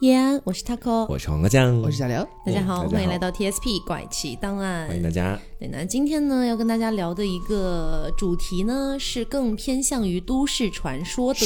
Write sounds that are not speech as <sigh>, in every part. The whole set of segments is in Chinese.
叶安，我是 taco，我是黄瓜酱，我是小刘。大家好，嗯大家好欢迎来到 TSP 怪奇档案。欢迎大家。对，那今天呢，要跟大家聊的一个主题呢，是更偏向于都市传说的。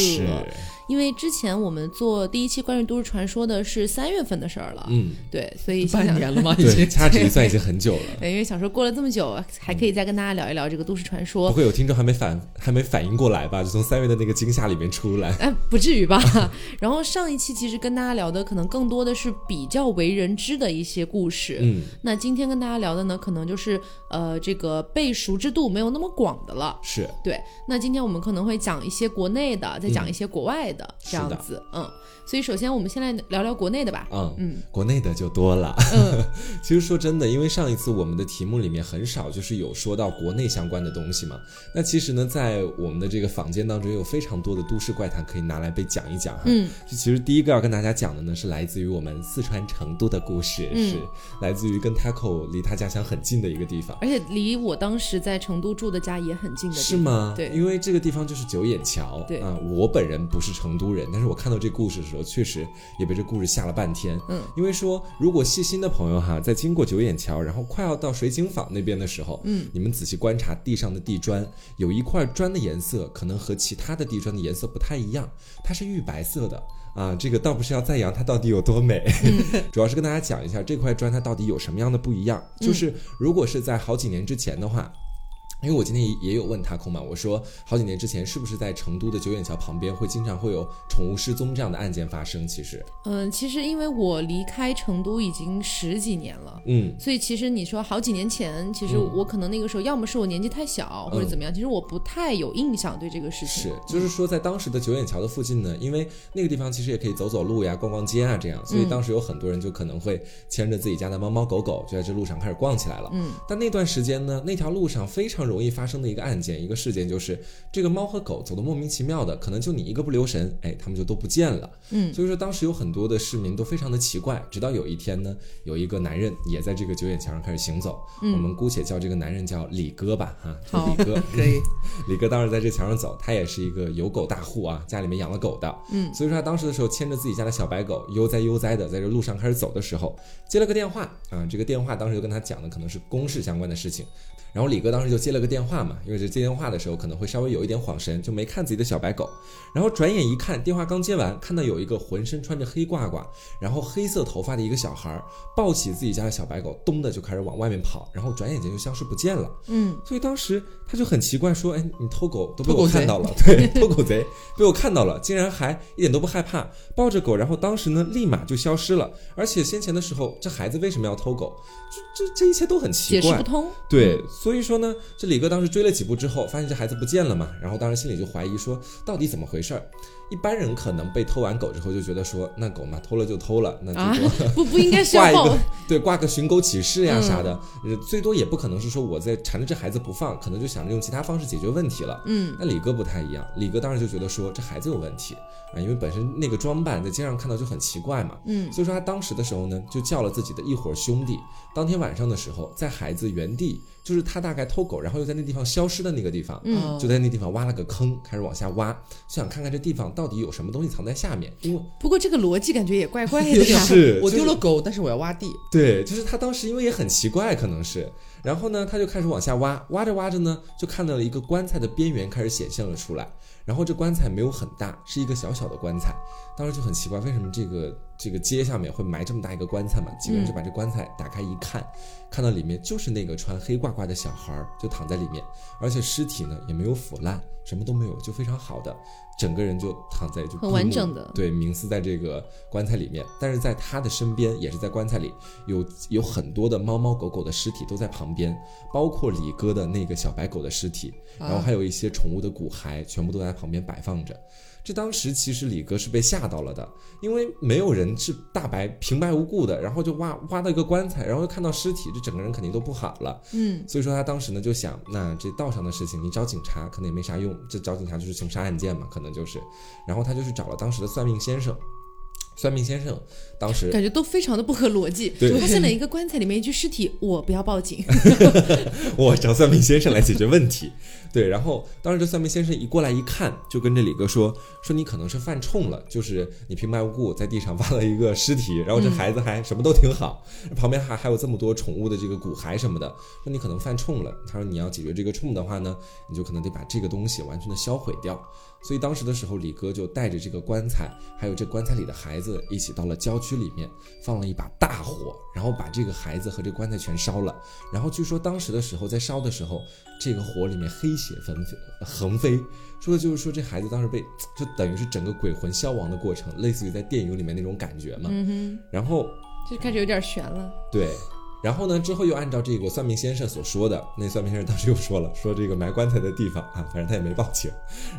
是，因为之前我们做第一期关于都市传说的是三月份的事儿了，嗯，对，所以想半年了吗？已对，经。掐指一算已经很久了。对，因为想说过了这么久，还可以再跟大家聊一聊这个都市传说不说。会有听众还没反还没反应过来吧？就从三月的那个惊吓里面出来。哎，不至于吧？<laughs> 然后上一期其实跟大家聊的可能更多的是比较为人知的一些故事，嗯，那今天跟大家聊的呢，可能就是呃这个被熟知度没有那么广的了。是，对，那今天我们可能会讲一些国内的，再讲一些国外的、这样子，嗯。所以首先我们先来聊聊国内的吧。嗯嗯国内的就多了。嗯 <laughs> 其实说真的，因为上一次我们的题目里面很少就是有说到国内相关的东西嘛。那其实呢，在我们的这个坊间当中，有非常多的都市怪谈可以拿来被讲一讲哈。嗯，就其实第一个要跟大家讲的呢，是来自于我们四川成都的故事，嗯是来自于跟 Taco 离他家乡很近的一个地方。而且离我当时在成都住的家也很近的地方。是吗？对因为这个地方就是九眼桥。对啊、我本人不是成都人，但是我看到这故事的时候，确实也被这故事吓了半天。嗯，因为说如果细心的朋友哈，在经过九眼桥，然后快要到水井坊那边的时候，嗯，你们仔细观察地上的地砖，有一块砖的颜色可能和其他的地砖的颜色不太一样，它是玉白色的。啊，这个倒不是要赞扬它到底有多美，<laughs> 主要是跟大家讲一下这块砖它到底有什么样的不一样。就是如果是在好几年之前的话，因为我今天也也有问他空嘛，我说好几年之前是不是在成都的九眼桥旁边会经常会有宠物失踪这样的案件发生？其实，嗯，其实因为我离开成都已经十几年了。嗯，所以其实你说好几年前，其实嗯我可能那个时候要么是我年纪太小，或者怎么样，其实我不太有印象对这个事情。是，就是说在当时的九眼桥的附近呢，因为那个地方其实也可以走走路呀、逛逛街啊这样，所以当时有很多人就可能会牵着自己家的猫猫狗狗，就在这路上开始逛起来了。嗯，但那段时间呢，那条路上非常容易发生的一个案件、一个事件，就是这个猫和狗走的莫名其妙的，可能就你一个不留神，哎，他们就都不见了。嗯所以说当时有很多的市民都非常的奇怪，直到有一天呢，有一个男人也在这个九眼桥上开始行走，嗯我们姑且叫这个男人叫李哥吧，哈，好李哥可以。<laughs> 李哥当时在这桥上走，他也是一个有狗大户啊，家里面养了狗的，嗯所以说他当时的时候牵着自己家的小白狗，悠哉悠哉的在这路上开始走的时候，接了个电话啊，这个电话当时就跟他讲的可能是公事相关的事情，然后李哥当时就接了个电话嘛，因为这接电话的时候可能会稍微有一点晃神，就没看自己的小白狗，然后转眼一看，电话刚接完，看到有一个浑身穿着黑褂褂，然后黑色头发的一个小孩儿抱起自己家的小白狗，咚的就开始往外面跑，然后转眼间就消失不见了。嗯所以当时他就很奇怪，说：“哎，你偷狗都被我看到了，<laughs> 对，偷狗贼被我看到了，竟然还一点都不害怕，抱着狗，然后当时呢立马就消失了。而且先前的时候，这孩子为什么要偷狗？这这这一切都很奇怪解释不。通。对，所以说呢，这李哥当时追了几步之后，发现这孩子不见了嘛，然后当时心里就怀疑说，到底怎么回事儿？一般人可能被偷完狗之后就觉得说，那狗嘛偷了就偷了，那啊最多、<laughs> 不不应该是 <laughs> 报挂一个 <laughs> 对挂个寻狗启事呀嗯。啥的，呃最多也不可能是说我在缠着这孩子不放，可能就想着用其他方式解决问题了。嗯。那李哥不太一样，李哥当时就觉得说这孩子有问题啊，因为本身那个装扮在街上看到就很奇怪嘛，嗯。所以说他当时的时候呢，就叫了自己的一伙兄弟，当天晚上的时候，在孩子原地，就是他大概偷狗，然后又在那地方消失的那个地方，嗯就在那地方挖了个坑，开始往下挖，就想看看这地方到底有什么东西藏在下面，因为不过这个逻辑感觉也怪怪的 <laughs> 就是丢了狗，但是我要挖地。对，就是他当时因为也很奇怪，可能是，然后呢，他就开始往下挖，挖着挖着呢，就看到了一个棺材的边缘开始显现了出来，然后这棺材没有很大，是一个小小的棺材，当时就很奇怪，为什么这个这个街下面会埋这么大一个棺材嘛？几个人就把这棺材打开一看，看到里面就是那个穿黑褂褂的小孩儿就躺在里面，而且尸体呢也没有腐烂，什么都没有，就非常好的，整个人就躺在就很完整的对，冥思在这个棺材里面，但是在他的身边，也是在棺材里，有有很多的猫猫狗狗的尸体都在旁边，包括李哥的那个小白狗的尸体，然后还有一些宠物的骨骸，全部都在旁边摆放着。这当时其实李哥是被吓到了的，因为没有人是大白平白无故的，然后就挖挖到一个棺材，然后又看到尸体，这整个人肯定都不好了。嗯所以说他当时呢就想，那这道上的事情你找警察可能也没啥用，这找警察就是凶杀案件嘛，可能就是，然后他就去找了当时的算命先生。算命先生当时感觉都非常的不合逻辑。对发现了一个棺材里面一具尸体，我不要报警。<laughs> 我找算命先生来解决问题。对，然后当时这算命先生一过来一看，就跟这李哥说说你可能是犯冲了，就是你平白无故在地上挖了一个尸体，然后这孩子还什么都挺好，旁边还还有这么多宠物的这个骨骸什么的，说你可能犯冲了。他说你要解决这个冲的话呢，你就可能得把这个东西完全的销毁掉。所以当时的时候，李哥就带着这个棺材，还有这棺材里的孩子一起到了郊区里面，放了一把大火，然后把这个孩子和这棺材全烧了。然后据说当时的时候，在烧的时候，这个火里面黑血纷飞横飞，说的就是说这孩子当时被就等于是整个鬼魂消亡的过程，类似于在电影里面那种感觉嘛。嗯哼然后，就开始有点悬了。对，然后呢，之后又按照这个算命先生所说的，那算命先生当时又说了，<laughs> 说这个埋棺材的地方啊，反正他也没报警。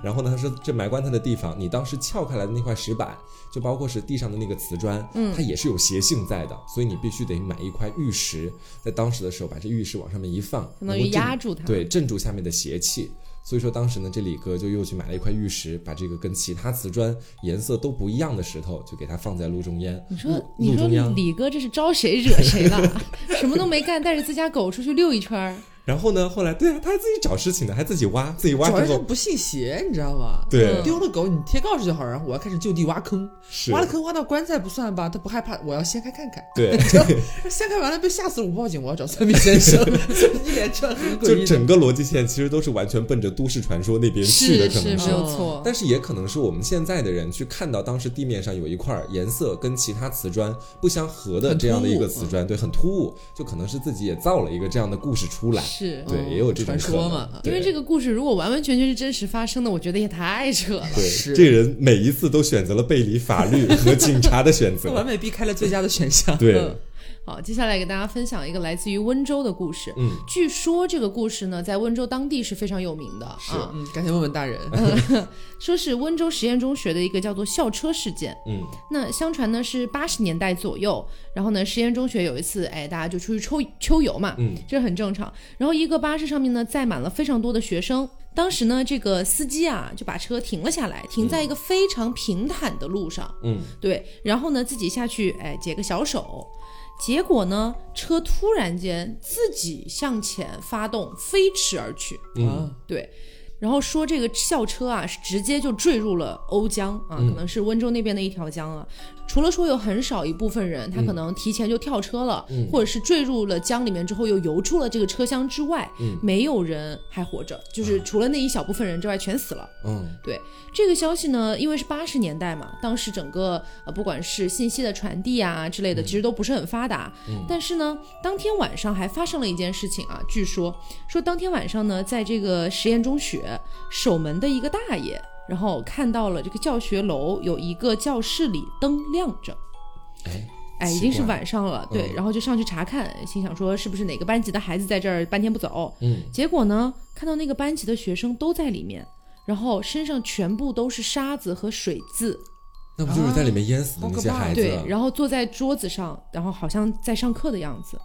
然后呢，他说这埋棺材的地方，你当时撬开来的那块石板，就包括是地上的那个瓷砖，嗯它也是有邪性在的，所以你必须得买一块玉石，在当时的时候把这玉石往上面一放，相当于压住它对，镇住下面的邪气。所以说当时呢，这李哥就又去买了一块玉石，把这个跟其他瓷砖颜色都不一样的石头，就给它放在路中间。你说，你说。李哥这是招谁惹谁了？<laughs> 什么都没干，带着自家狗出去溜一圈儿。然后呢，后来对啊，他还自己找事情呢，还自己挖，自己挖主要之后，是他不信邪，你知道吗？对嗯丢了狗你贴告示就好，然后我要开始就地挖坑，是挖了坑挖到棺材不算吧？他不害怕，我要掀开看看。对，<laughs> 掀开完了被吓死了，我报警，我要找算命先生，一连串很诡异。就整个逻辑线其实都是完全奔着都市传说那边去的，可能是没。有错。但是也可能是我们现在的人去看到当时地面上有一块颜色跟其他瓷砖不相合的这样的一个瓷砖，对，很突兀，就可能是自己也造了一个这样的故事出来。是对，也有这种传说嘛因为这个故事如果完完全全是真实发生的，我觉得也太扯了。对，是这个人每一次都选择了背离法律和警察的选择。<laughs> 完美避开了最佳的选项。对嗯，<laughs> 好，接下来给大家分享一个来自于温州的故事。嗯，据说这个故事呢，在温州当地是非常有名的是啊，嗯，赶紧问问大人。<laughs> 说是温州实验中学的一个叫做校车事件。嗯那相传呢是八十年代左右，然后呢实验中学有一次，哎，大家就出去秋秋游嘛，嗯，这很正常。然后一个巴士上面呢载满了非常多的学生，当时呢这个司机啊就把车停了下来，停在一个非常平坦的路上，嗯，对，然后呢自己下去，哎解个小手。结果呢，车突然间自己向前发动，飞驰而去。嗯。啊，对，然后说这个校车啊是直接就坠入了瓯江啊，嗯。可能是温州那边的一条江啊。除了说有很少一部分人他可能提前就跳车了，嗯。或者是坠入了江里面之后又游出了这个车厢之外，嗯。没有人还活着，就是除了那一小部分人之外全死了。嗯。对这个消息呢，因为是八十年代嘛，当时整个呃不管是信息的传递啊之类的，其实都不是很发达。嗯。但是呢，当天晚上还发生了一件事情啊，据说说当天晚上呢，在这个实验中学守门的一个大爷，然后看到了这个教学楼有一个教室里灯亮着。哎哎，已经是晚上了，对，嗯然后就上去查看，心想说是不是哪个班级的孩子在这儿半天不走，嗯结果呢，看到那个班级的学生都在里面，然后身上全部都是沙子和水渍，那不就是在里面淹死的那些孩子？对，然后坐在桌子上，然后好像在上课的样子。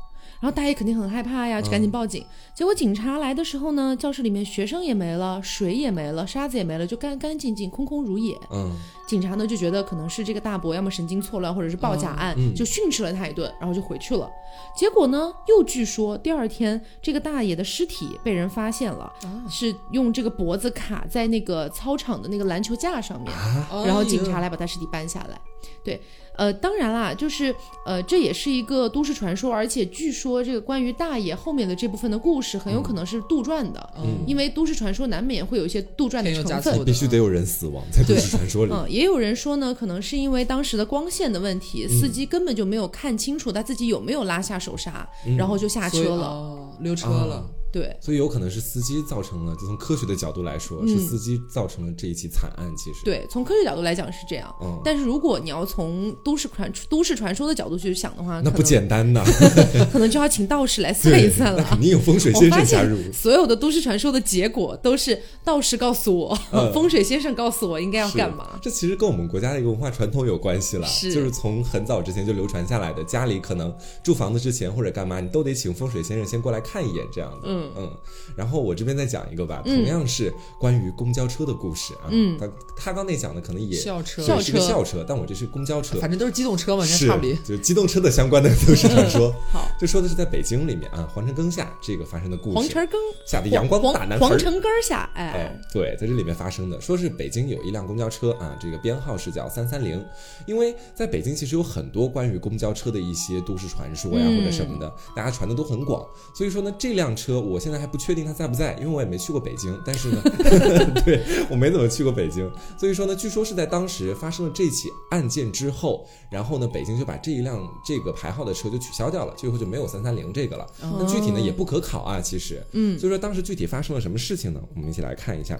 然后大爷肯定很害怕呀，就赶紧报警。结果警察来的时候呢，教室里面学生也没了，水也没了，沙子也没了，就干干净净，空空如也。嗯警察呢就觉得可能是这个大伯要么神经错乱，或者是报假案，嗯就训斥了他一顿，然后就回去了。结果呢，又据说第二天这个大爷的尸体被人发现了，啊是用这个脖子卡在那个操场的那个篮球架上面。啊，然后警察来把他尸体搬下来。对，呃，当然啦，就是呃，这也是一个都市传说，而且据说这个关于大爷后面的这部分的故事很有可能是杜撰的，嗯因为都市传说难免会有一些杜撰的成分。必须得有人死亡在都对市传说里。嗯，也有人说呢，可能是因为当时的光线的问题，司机根本就没有看清楚他自己有没有拉下手刹，嗯然后就下车了。哦，溜车啊了。对，所以有可能是司机造成了，就从科学的角度来说，是嗯司机造成了这一起惨案。其实，，对，从科学角度来讲是这样。嗯，但是如果你要从都市传都市传说的角度去想的话，那不简单呐。<laughs> 可能就要请道士来算一算了。那肯定有风水先生加入。所有的都市传说的结果都是道士告诉我，嗯 <laughs> 风水先生告诉我应该要干嘛。这其实跟我们国家的一个文化传统有关系了，是就是从很早之前就流传下来的。家里可能住房子之前或者干嘛，你都得请风水先生先过来看一眼这样的。嗯，嗯嗯，然后我这边再讲一个吧，嗯同样是关于公交车的故事啊。嗯他他刚那讲的可能也校车对是个校车校车，但我这是公交车，反正都是机动车嘛，差不离。就机动车的相关的都市传说。<laughs> 好，就说的是在北京里面啊，皇城根下这个发生的故事。皇城根下的阳光黄大男孩儿。黄城根下，哎哎，，对，在这里面发生的，说是北京有一辆公交车啊，这个编号是叫三三零，因为在北京其实有很多关于公交车的一些都市传说呀、嗯或者什么的，大家传的都很广，所以说呢，这辆车我现在还不确定他在不在，因为我也没去过北京，但是呢，<laughs> 对我没怎么去过北京，所以说呢，据说是在当时发生了这起案件之后，然后呢，北京就把这一辆这个牌号的车就取消掉了，最后就没有三三零这个了。那具体呢也不可考啊，其实，嗯所以说当时具体发生了什么事情呢？我们一起来看一下。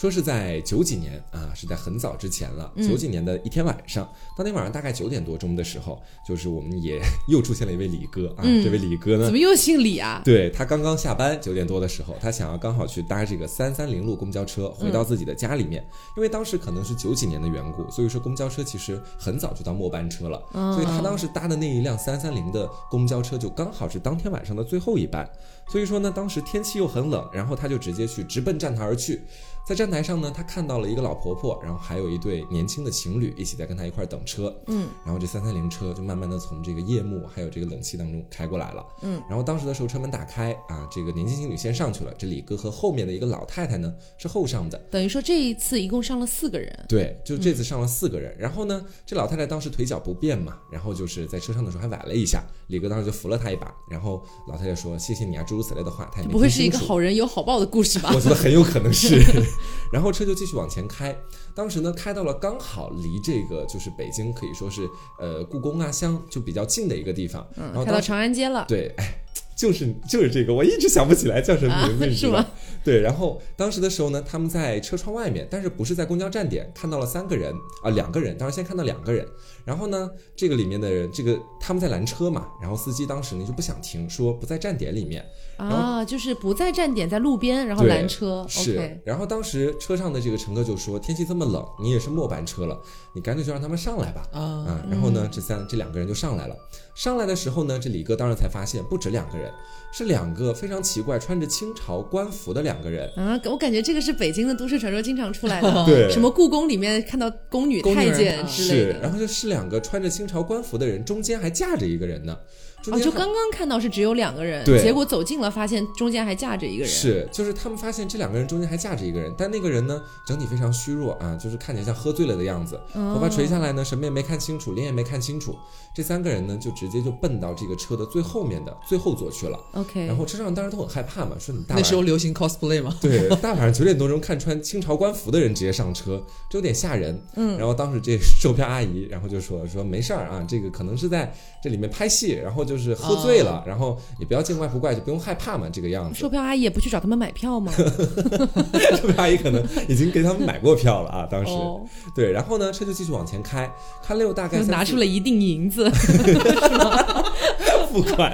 说是在九几年啊，是在很早之前了。嗯九几年的一天晚上，当天晚上大概九点多钟的时候，<laughs> 就是我们也又出现了一位李哥啊。嗯这位李哥呢怎，么又姓李啊？对他刚刚下班九点多的时候，他想要刚好去搭这个三三零路公交车回到自己的家里面，因为当时可能是九几年的缘故，所以说公交车其实很早就到末班车了，嗯所以他当时搭的那一辆三三零的公交车就刚好是当天晚上的最后一班，所以说呢，当时天气又很冷，然后他就直接去直奔站台而去。在站台上呢，他看到了一个老婆婆，然后还有一对年轻的情侣一起在跟他一块儿等车。嗯，然后这三三零车就慢慢的从这个夜幕还有这个冷气当中开过来了。嗯，然后当时的时候车门打开啊，这个年轻情侣先上去了，这李哥和后面的一个老太太呢是后上的。等于说这一次一共上了四个人。对，就这次上了四个人，然后呢，这老太太当时腿脚不便嘛，然后就是在车上的时候还崴了一下，李哥当时就扶了她一把，然后老太太说谢谢你啊，诸如此类的话，她也没不会是一个好人有好报的故事吧？我觉得很有可能是。<laughs> 然后车就继续往前开，当时呢开到了刚好离这个就是北京可以说是呃故宫啊乡就比较近的一个地方，然后开到长安街了。对，哎。就是就是这个，我一直想不起来叫什么名字，啊你知道是吗？对，然后当时的时候呢，他们在车窗外面，但是不是在公交站点，看到了三个人啊、两个人，当时先看到两个人，然后呢，这个里面的人，这个他们在拦车嘛，然后司机当时呢就不想停，说不在站点里面，啊，就是不在站点，在路边，然后拦车。是然后当时车上的这个乘客就说：“天气这么冷，你也是末班车了，你干脆就让他们上来吧。”啊，啊，然后呢，这三这两个人就上来了。上来的时候呢，这李哥当时才发现不止两个人，是两个非常奇怪、穿着清朝官服的两个人。啊，我感觉这个是北京的都市传说经常出来的，<laughs> 对什么故宫里面看到宫女、太监啊之类是，的。然后就是两个穿着清朝官服的人，中间还架着一个人呢。就刚刚看到是只有两个人，对结果走近了发现中间还架着一个人。是，就是他们发现这两个人中间还架着一个人，但那个人呢，整体非常虚弱啊，就是看起来像喝醉了的样子，哦头发垂下来呢，什么也没看清楚，脸也没看清楚。这三个人呢，就直接就奔到这个车的最后面的最后座去了。OK，然后车上当时都很害怕嘛，说你大那时候流行 cosplay 吗，对，<laughs> 大晚上九点多钟看穿清朝官服的人直接上车，这有点吓人。嗯然后当时这售票阿姨，然后就说说没事儿啊，这个可能是在这里面拍戏，然后就是喝醉了，然后也不要见怪不怪，就不用害怕嘛，这个样子。售票阿姨也不去找他们买票吗？<laughs> 售票阿姨可能已经给他们买过票了啊，当时、哦，对，然后呢，车就继续往前开，开了有大概就拿出了一锭银子。<laughs> <laughs> 付款。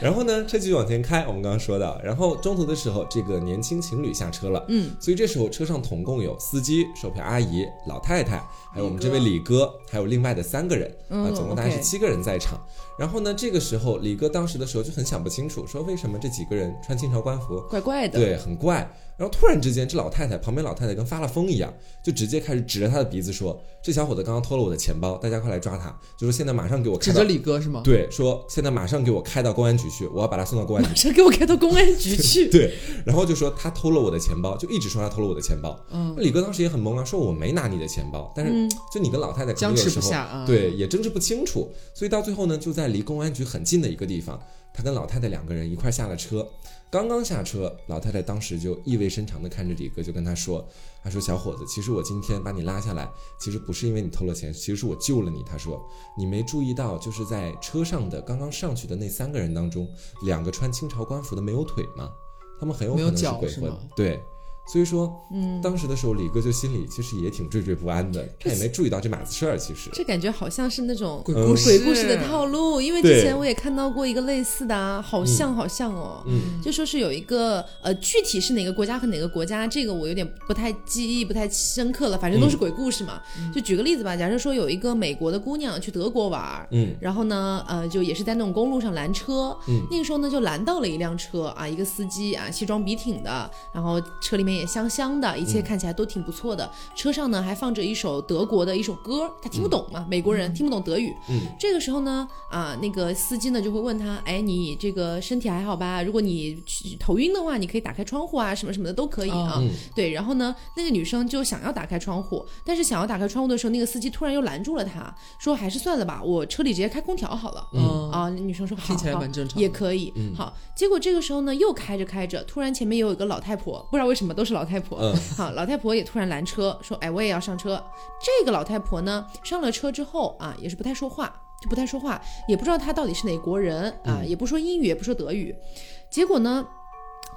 然后呢，车继续往前开，我们刚刚说到，然后中途的时候，这个年轻情侣下车了，嗯，所以这时候车上总共有司机、售票阿姨、老太太，还有我们这位李哥，还有另外的三个人，啊，嗯总共大概是七个人在场。然后呢，这个时候李哥当时的时候就很想不清楚，说为什么这几个人穿清朝官服，怪怪的。对，很怪。然后突然之间，这老太太旁边老太太跟发了疯一样，就直接开始指着他的鼻子说：“这小伙子刚刚偷了我的钱包，大家快来抓他！”就说现在马上给我指着李哥是吗？对，说现在马上给我开到公安局去，我要把他送到公安局马。上给我开到公安局去。<laughs> 对，然后就说他偷了我的钱包，就一直说他偷了我的钱包。嗯，李哥当时也很懵啊，说我没拿你的钱包，但是嗯就你跟老太太可能僵持有时候不下啊。对也争执不清楚，所以到最后呢，就在离公安局很近的一个地方，他跟老太太两个人一块儿下了车。刚刚下车，老太太当时就意味深长地看着李哥，就跟他说：“他说小伙子，其实我今天把你拉下来，其实不是因为你偷了钱，其实是我救了你。”他说：“你没注意到，就是在车上的刚刚上去的那三个人当中，两个穿清朝官服的没有腿吗？他们很有可能是鬼魂。对，所以说，嗯，当时的时候，李哥就心里其实也挺惴惴不安的，<laughs> 他也没注意到这码子事儿。其实，这感觉好像是那种鬼嗯故事，鬼故事的套路，因为之前我也看到过一个类似的啊，好像好像哦，嗯。就说是有一个呃，具体是哪个国家和哪个国家，这个我有点不太记忆不太深刻了，反正都是鬼故事嘛。就举个例子吧，假设说有一个美国的姑娘去德国玩，嗯。然后呢，呃，就也是在那种公路上拦车，嗯。那个时候呢就拦到了一辆车啊，一个司机啊，西装笔挺的，然后车里面也香香的，一切看起来都挺不错的。车上呢还放着一首德国的一首歌，他听不懂嘛，美国人听不懂德语。嗯这个时候呢，啊，那个司机呢就会问他，哎，你这个身体还好吧？如果你头晕的话，你可以打开窗户啊，什么什么的都可以啊。嗯对，然后呢，那个女生就想要打开窗户，但是想要打开窗户的时候，那个司机突然又拦住了她，说还是算了吧，我车里直接开空调好了。嗯啊，那女生说好，听起来蛮正常也可以。好，结果这个时候呢，又开着开着，突然前面有一个老太婆，不知道为什么都是老太婆。嗯好，老太婆也突然拦车，说：“哎，我也要上车。”这个老太婆呢，上了车之后啊，也是不太说话，就不太说话，也不知道她到底是哪国人啊，也不说英语，也不说德语。结果呢，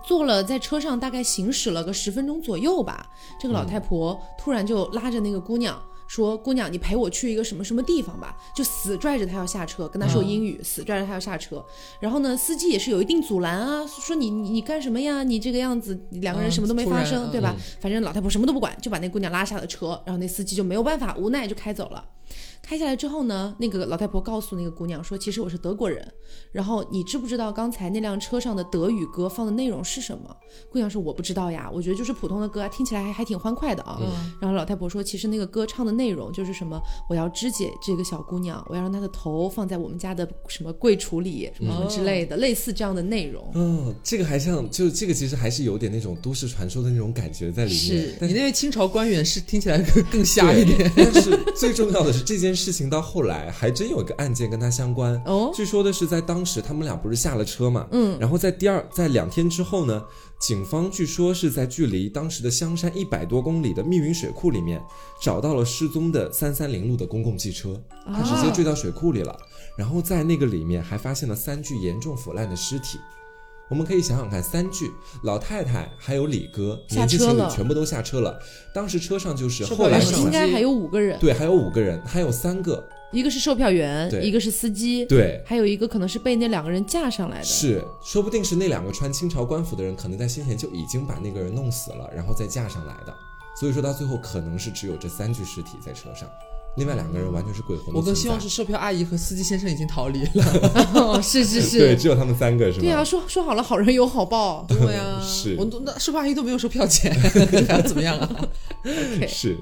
坐了在车上大概行驶了个十分钟左右吧，这个老太婆突然就拉着那个姑娘。说姑娘，你陪我去一个什么什么地方吧，就死拽着他要下车，跟他说英语，死拽着他要下车。然后呢，司机也是有一定阻拦啊，说你你你干什么呀？你这个样子，两个人嗯什么都没发生，嗯对吧？反正老太婆什么都不管，就把那姑娘拉下了车，然后那司机就没有办法，无奈就开走了。开下来之后呢，那个老太婆告诉那个姑娘说：“其实我是德国人。然后你知不知道刚才那辆车上的德语歌放的内容是什么？”姑娘说：“我不知道呀，我觉得就是普通的歌啊，听起来还还挺欢快的啊。然后老太婆说：“其实那个歌唱的内容就是什么，我要肢解这个小姑娘，我要让她的头放在我们家的什么柜橱里，什么什么之类的，类似这样的内容。嗯，这个还像，就这个其实还是有点那种都市传说的那种感觉在里面。是但你那位清朝官员是听起来更更瞎一点。但是最重要的是，这件事情到后来还真有一个案件跟他相关。哦据说的是在当时他们俩不是下了车嘛，嗯，然后在第二在两天之后呢，警方据说是在距离当时的香山一百多公里的密云水库里面找到了失踪的三三零路的公共汽车，他直接坠到水库里了，然后在那个里面还发现了三具严重腐烂的尸体。我们可以想想看，三具老太太还有李哥下年轻情侣全部都下车了，当时车上就是售后来应该还有五个人，对，还有五个人，还有三个，一个是售票员，一个是司机，对，还有一个可能是被那两个人架上来的。是，说不定是那两个穿清朝官服的人，可能在先前就已经把那个人弄死了，然后再架上来的。所以说到最后，可能是只有这三具尸体在车上，另外两个人完全是鬼魂我更希望是售票阿姨和司机先生已经逃离了。<laughs> 哦，是是在对，只有他们三个是吗？对啊，说说好了，好人有好报。<laughs> 对呀、是我都那售票阿姨都没有收票钱，还 <laughs> 要怎么样啊是。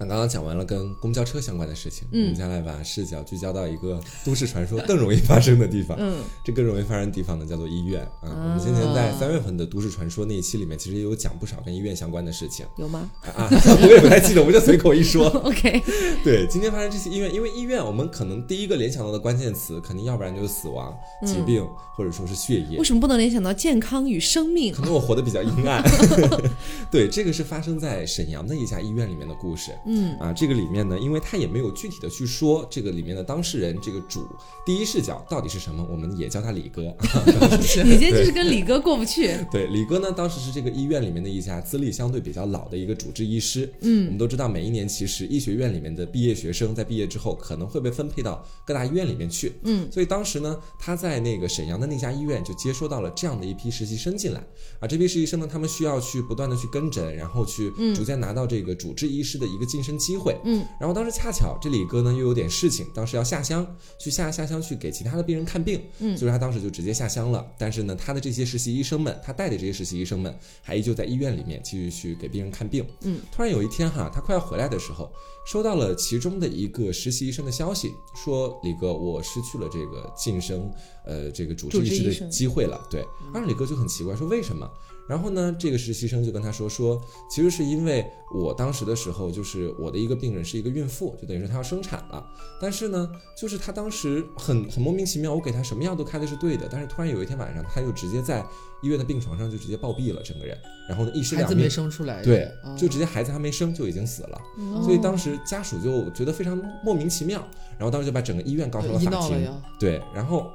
那刚刚讲完了跟公交车相关的事情，嗯我们接下来把视角聚焦到一个都市传说更容易发生的地方。嗯，<laughs> 这更容易发生的地方呢，叫做医院啊。我们今天在三月份的都市传说那一期里面，其实也有讲不少跟医院相关的事情有吗啊。<laughs> 我也不太记得，我就随口一说。<laughs> OK，对，今天发生这些医院，因为医院我们可能第一个联想到的关键词，肯定要不然就是死亡、疾病，或者说是血液为。什么不能联想到健康与生命可？能我活得比较阴暗。对，这个是发生在沈阳的一家医院里面的故事。嗯啊，这个里面呢，因为他也没有具体的去说这个里面的当事人这个主第一视角到底是什么，我们也叫他李哥。你今天就是跟李哥过不去。对，李哥呢，当时是这个医院里面的一家资历相对比较老的一个主治医师。嗯，我们都知道，每一年其实医学院里面的毕业学生在毕业之后可能会被分配到各大医院里面去。嗯，所以当时呢，他在那个沈阳的那家医院就接收到了这样的一批实习生进来。啊，这批实习生呢，他们需要去不断的去跟诊，然后去逐渐拿到这个主治医师的一个晋升机会。嗯，然后当时恰巧这李哥呢又有点事情，当时要下乡去下下乡去给其他的病人看病。嗯所以说他当时就直接下乡了。但是呢，他的这些实习医生们，他带的这些实习医生们，还依旧在医院里面继续去给病人看病。嗯，突然有一天哈，他快要回来的时候，收到了其中的一个实习医生的消息，说李哥，我失去了这个晋升呃这个主治医师的机会了。对，当时李哥就很奇怪，说为什么？然后呢，这个实习生就跟他说说，其实是因为我当时的时候，就是我的一个病人是一个孕妇，就等于说她要生产了。但是呢，就是她当时很很莫名其妙，我给她什么药都开的是对的，但是突然有一天晚上，她就直接在医院的病床上就直接暴毙了，整个人，然后呢一尸两命孩子没。生出来，对哦，就直接孩子还没生就已经死了，哦所以当时家属就觉得非常莫名其妙，然后当时就把整个医院告上了法庭。对，然后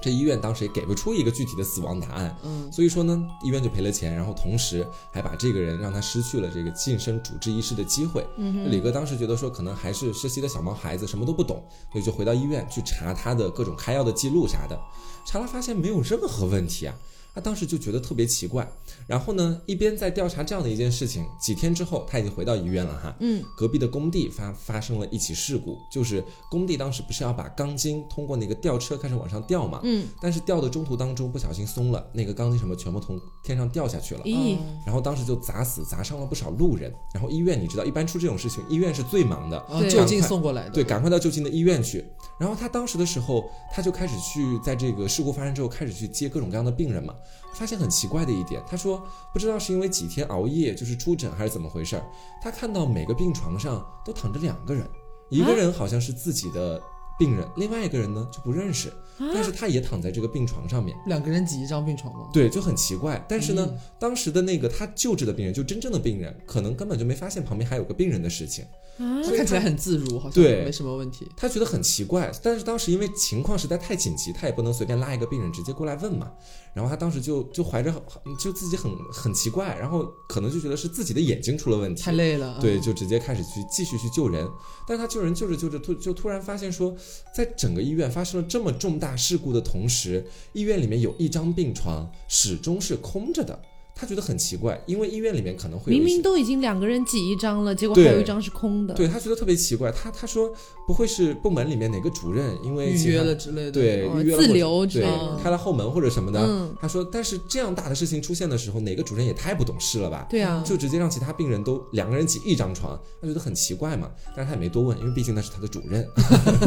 这医院当时也给不出一个具体的死亡答案，嗯，所以说呢，医院就赔了钱，然后同时还把这个人让他失去了这个晋升主治医师的机会。嗯，李哥当时觉得说，可能还是实习的小毛孩子，什么都不懂，所以就回到医院去查他的各种开药的记录啥的，查了发现没有任何问题啊。他当时就觉得特别奇怪，然后呢，一边在调查这样的一件事情，几天之后他已经回到医院了哈。嗯，隔壁的工地发发生了一起事故，就是工地当时不是要把钢筋通过那个吊车开始往上吊嘛，嗯，但是吊的中途当中不小心松了，那个钢筋什么全部从天上掉下去了。咦，然后当时就砸死砸伤了不少路人，然后医院你知道，一般出这种事情，医院是最忙的，就近送过来的，对，赶快到就近的医院去。然后他当时的时候，他就开始去在这个事故发生之后，开始去接各种各样的病人嘛。发现很奇怪的一点，他说不知道是因为几天熬夜，就是出诊还是怎么回事儿，他看到每个病床上都躺着两个人，一个人好像是自己的病人，另外一个人呢就不认识，但是他也躺在这个病床上面。两个人挤一张病床吗？对，就很奇怪。但是呢，嗯当时的那个他救治的病人，就真正的病人，可能根本就没发现旁边还有个病人的事情。啊，他看起来很自如，好像对没什么问题。他觉得很奇怪，但是当时因为情况实在太紧急，他也不能随便拉一个病人直接过来问嘛。然后他当时就就怀着就自己很很奇怪，然后可能就觉得是自己的眼睛出了问题，太累了，对，嗯就直接开始去继续去救人。但是他救人救着救着，突就突然发现说，在整个医院发生了这么重大事故的同时，医院里面有一张病床始终是空着的。他觉得很奇怪，因为医院里面可能会明明都已经两个人挤一张了，结果还有一张是空的。对他觉得特别奇怪。他他说不会是部门里面哪个主任因为预约了之类的，对，预约了或者对留之类的开了后门或者什么的。嗯他说，但是这样大的事情出现的时候，哪个主任也太不懂事了吧？对啊，就直接让其他病人都两个人挤一张床，他觉得很奇怪嘛。但是他也没多问，因为毕竟那是他的主任，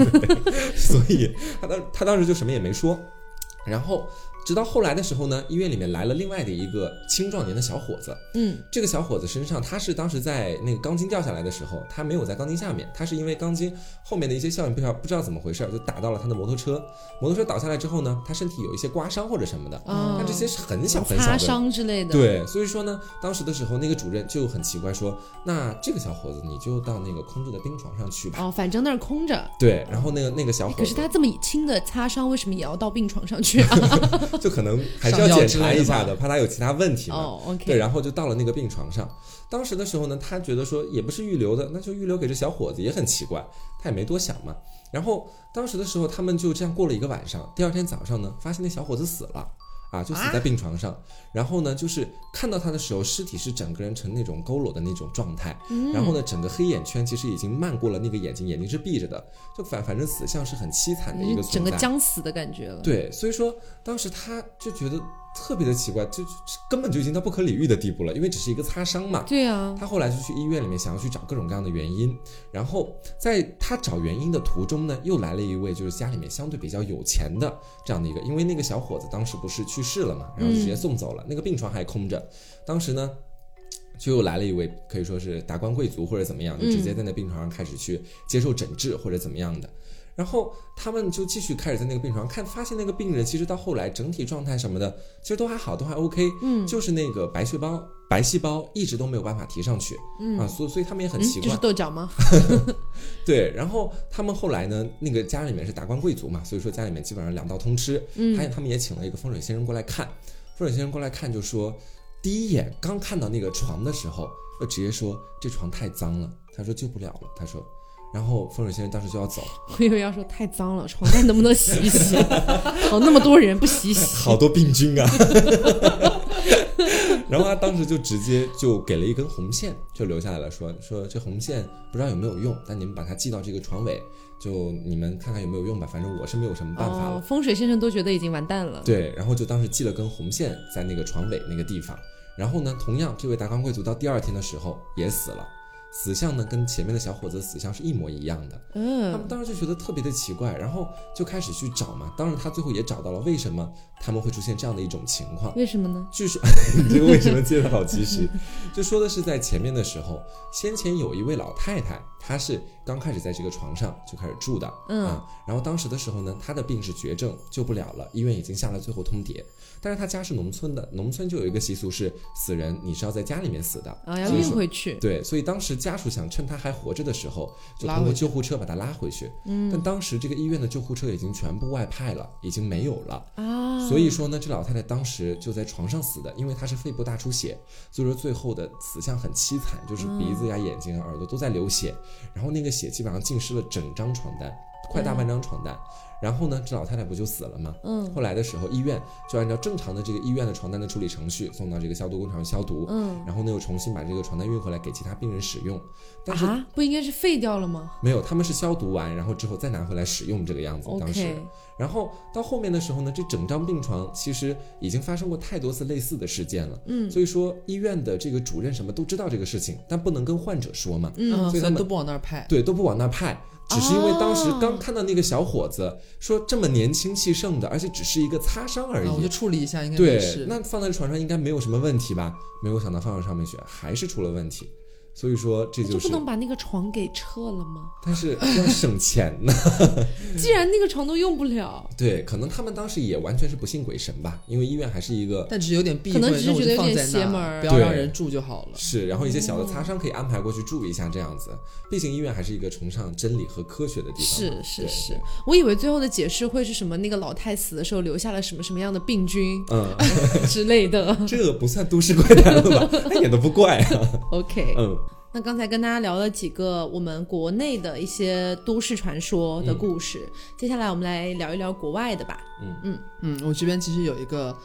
<laughs> 所以他当他当时就什么也没说。然后直到后来的时候呢，医院里面来了另外的一个青壮年的小伙子，嗯，这个小伙子身上，他是当时在那个钢筋掉下来的时候，他没有在钢筋下面，他是因为钢筋后面的一些效应不知道不知道怎么回事，就打到了他的摩托车。摩托车倒下来之后呢，他身体有一些刮伤或者什么的，啊但这些是很小很小擦的。伤之类的。，对，所以说呢，当时的时候，那个主任就很奇怪说，那这个小伙子你就到那个空着的病床上去吧。哦，反正那儿空着。对，然后那个那个小伙子，可是他这么轻的擦伤，为什么也要到病床上去啊？<laughs> 就可能还是要检查一下的，怕他有其他问题嘛。哦对然后就到了那个病床上。当时的时候呢，他觉得说也不是预留的，那就预留给这小伙子，也很奇怪，他也没多想嘛。然后当时的时候，他们就这样过了一个晚上。第二天早上呢，发现那小伙子死了。啊，就死在病床上，然后呢，就是看到他的时候，尸体是整个人呈那种佝偻的那种状态，嗯然后呢，整个黑眼圈其实已经漫过了那个眼睛，眼睛是闭着的，就反反正死相是很凄惨的一个整个。将死的感觉了。对，所以说当时他就觉得特别的奇怪，就就根本就已经到不可理喻的地步了，因为只是一个擦伤嘛。对啊，他后来就去医院里面想要去找各种各样的原因，然后在他找原因的途中呢，又来了一位就是家里面相对比较有钱的这样的一个，因为那个小伙子当时不是去世了嘛，然后就直接送走了，那个病床还空着，当时呢。就又来了一位，可以说是达官贵族或者怎么样，就直接在那病床上开始去接受诊治或者怎么样的。然后他们就继续开始在那个病床看，发现那个病人其实到后来整体状态什么的，其实都还好，都还 OK。嗯就是那个白血胞白细胞一直都没有办法提上去。嗯啊，所以所以他们也很嗯奇怪，就是豆角吗？<laughs> 对。然后他们后来呢，那个家里面是达官贵族嘛，所以说家里面基本上两道通吃。嗯还有他们也请了一个风水先生过来看，风水先生过来看就说，第一眼刚看到那个床的时候，就直接说这床太脏了，他说救不了了，他说。然后风水先生当时就要走，<laughs> 我以为要说太脏了，床单能不能洗一洗？<laughs> 好，那么多人不洗洗，好多病菌啊。<laughs> 然后他当时就直接就给了一根红线，就留下来了，说说这红线不知道有没有用，但你们把它系到这个床尾，就你们看看有没有用吧。反正我是没有什么办法了。哦，风水先生都觉得已经完蛋了。对，然后就当时系了根红线在那个床尾那个地方。然后呢，同样这位达官贵族到第二天的时候也死了，死相呢跟前面的小伙子的死相是一模一样的。嗯他们嗯，当时就觉得特别的奇怪，然后就开始去找嘛。当然，他最后也找到了为什么他们会出现这样的一种情况。为什么呢？据说 <laughs> 你这个为什么接的好及时？就说的是在前面的时候，先前有一位老太太，她是刚开始在这个床上就开始住的，嗯啊，然后当时的时候呢，她的病是绝症，救不了了，医院已经下了最后通牒。但是他家是农村的，农村就有一个习俗是死人你是要在家里面死的，啊，要运回去。对，所以当时家属想趁他还活着的时候，就通过救护车把他拉回去。嗯，但当时这个医院的救护车已经全部外派了，已经没有了。啊，所以说呢，这老太太当时就在床上死的，因为她是肺部大出血，所以说最后的死相很凄惨，就是鼻子呀、眼睛啊、耳朵都在流血，然后那个血基本上浸湿了整张床单，快大半张床单。然后呢，这老太太不就死了吗？嗯后来的时候，医院就按照正常的这个医院的床单的处理程序，送到这个消毒工厂消毒，嗯然后呢又重新把这个床单运回来给其他病人使用。但是啊，不应该是废掉了吗没有，他们是消毒完，然后之后再拿回来使用这个样子。当时。然后到后面的时候呢，这整张病床其实已经发生过太多次类似的事件了，嗯所以说医院的这个主任什么都知道这个事情，但不能跟患者说嘛，嗯所以他们都不往那儿派。对，都不往那儿派。只是因为当时哦刚看到那个小伙子说这么年轻气盛的，而且只是一个擦伤而已，我就已。处理一下，应该没对事，。那放在床上应该没有什么问题吧？没有想到放到上面去还是出了问题，所以说这那就。就是不能把那个床给撤了吗？但是要省钱呢。<laughs> 既然那个床都用不了，对，可能他们当时也完全是不信鬼神吧，因为医院还是一个但只是有点避讳，可能只是觉得有点就放在那邪门不要让人住就好了。是，然后一些小的擦伤可以安排过去住一下，这样子。毕竟医院还是一个崇尚真理和科学的地方是是是，我以为最后的解释会是什么，那个老太死的时候留下了什么什么样的病菌嗯，<laughs> 之类的。这个不算都市怪谈了吧？一点都不怪啊。OK，嗯，那刚才跟大家聊了几个我们国内的一些都市传说的故事，接下来我们来聊一聊国外的吧。嗯。嗯。嗯，我这边其实有一个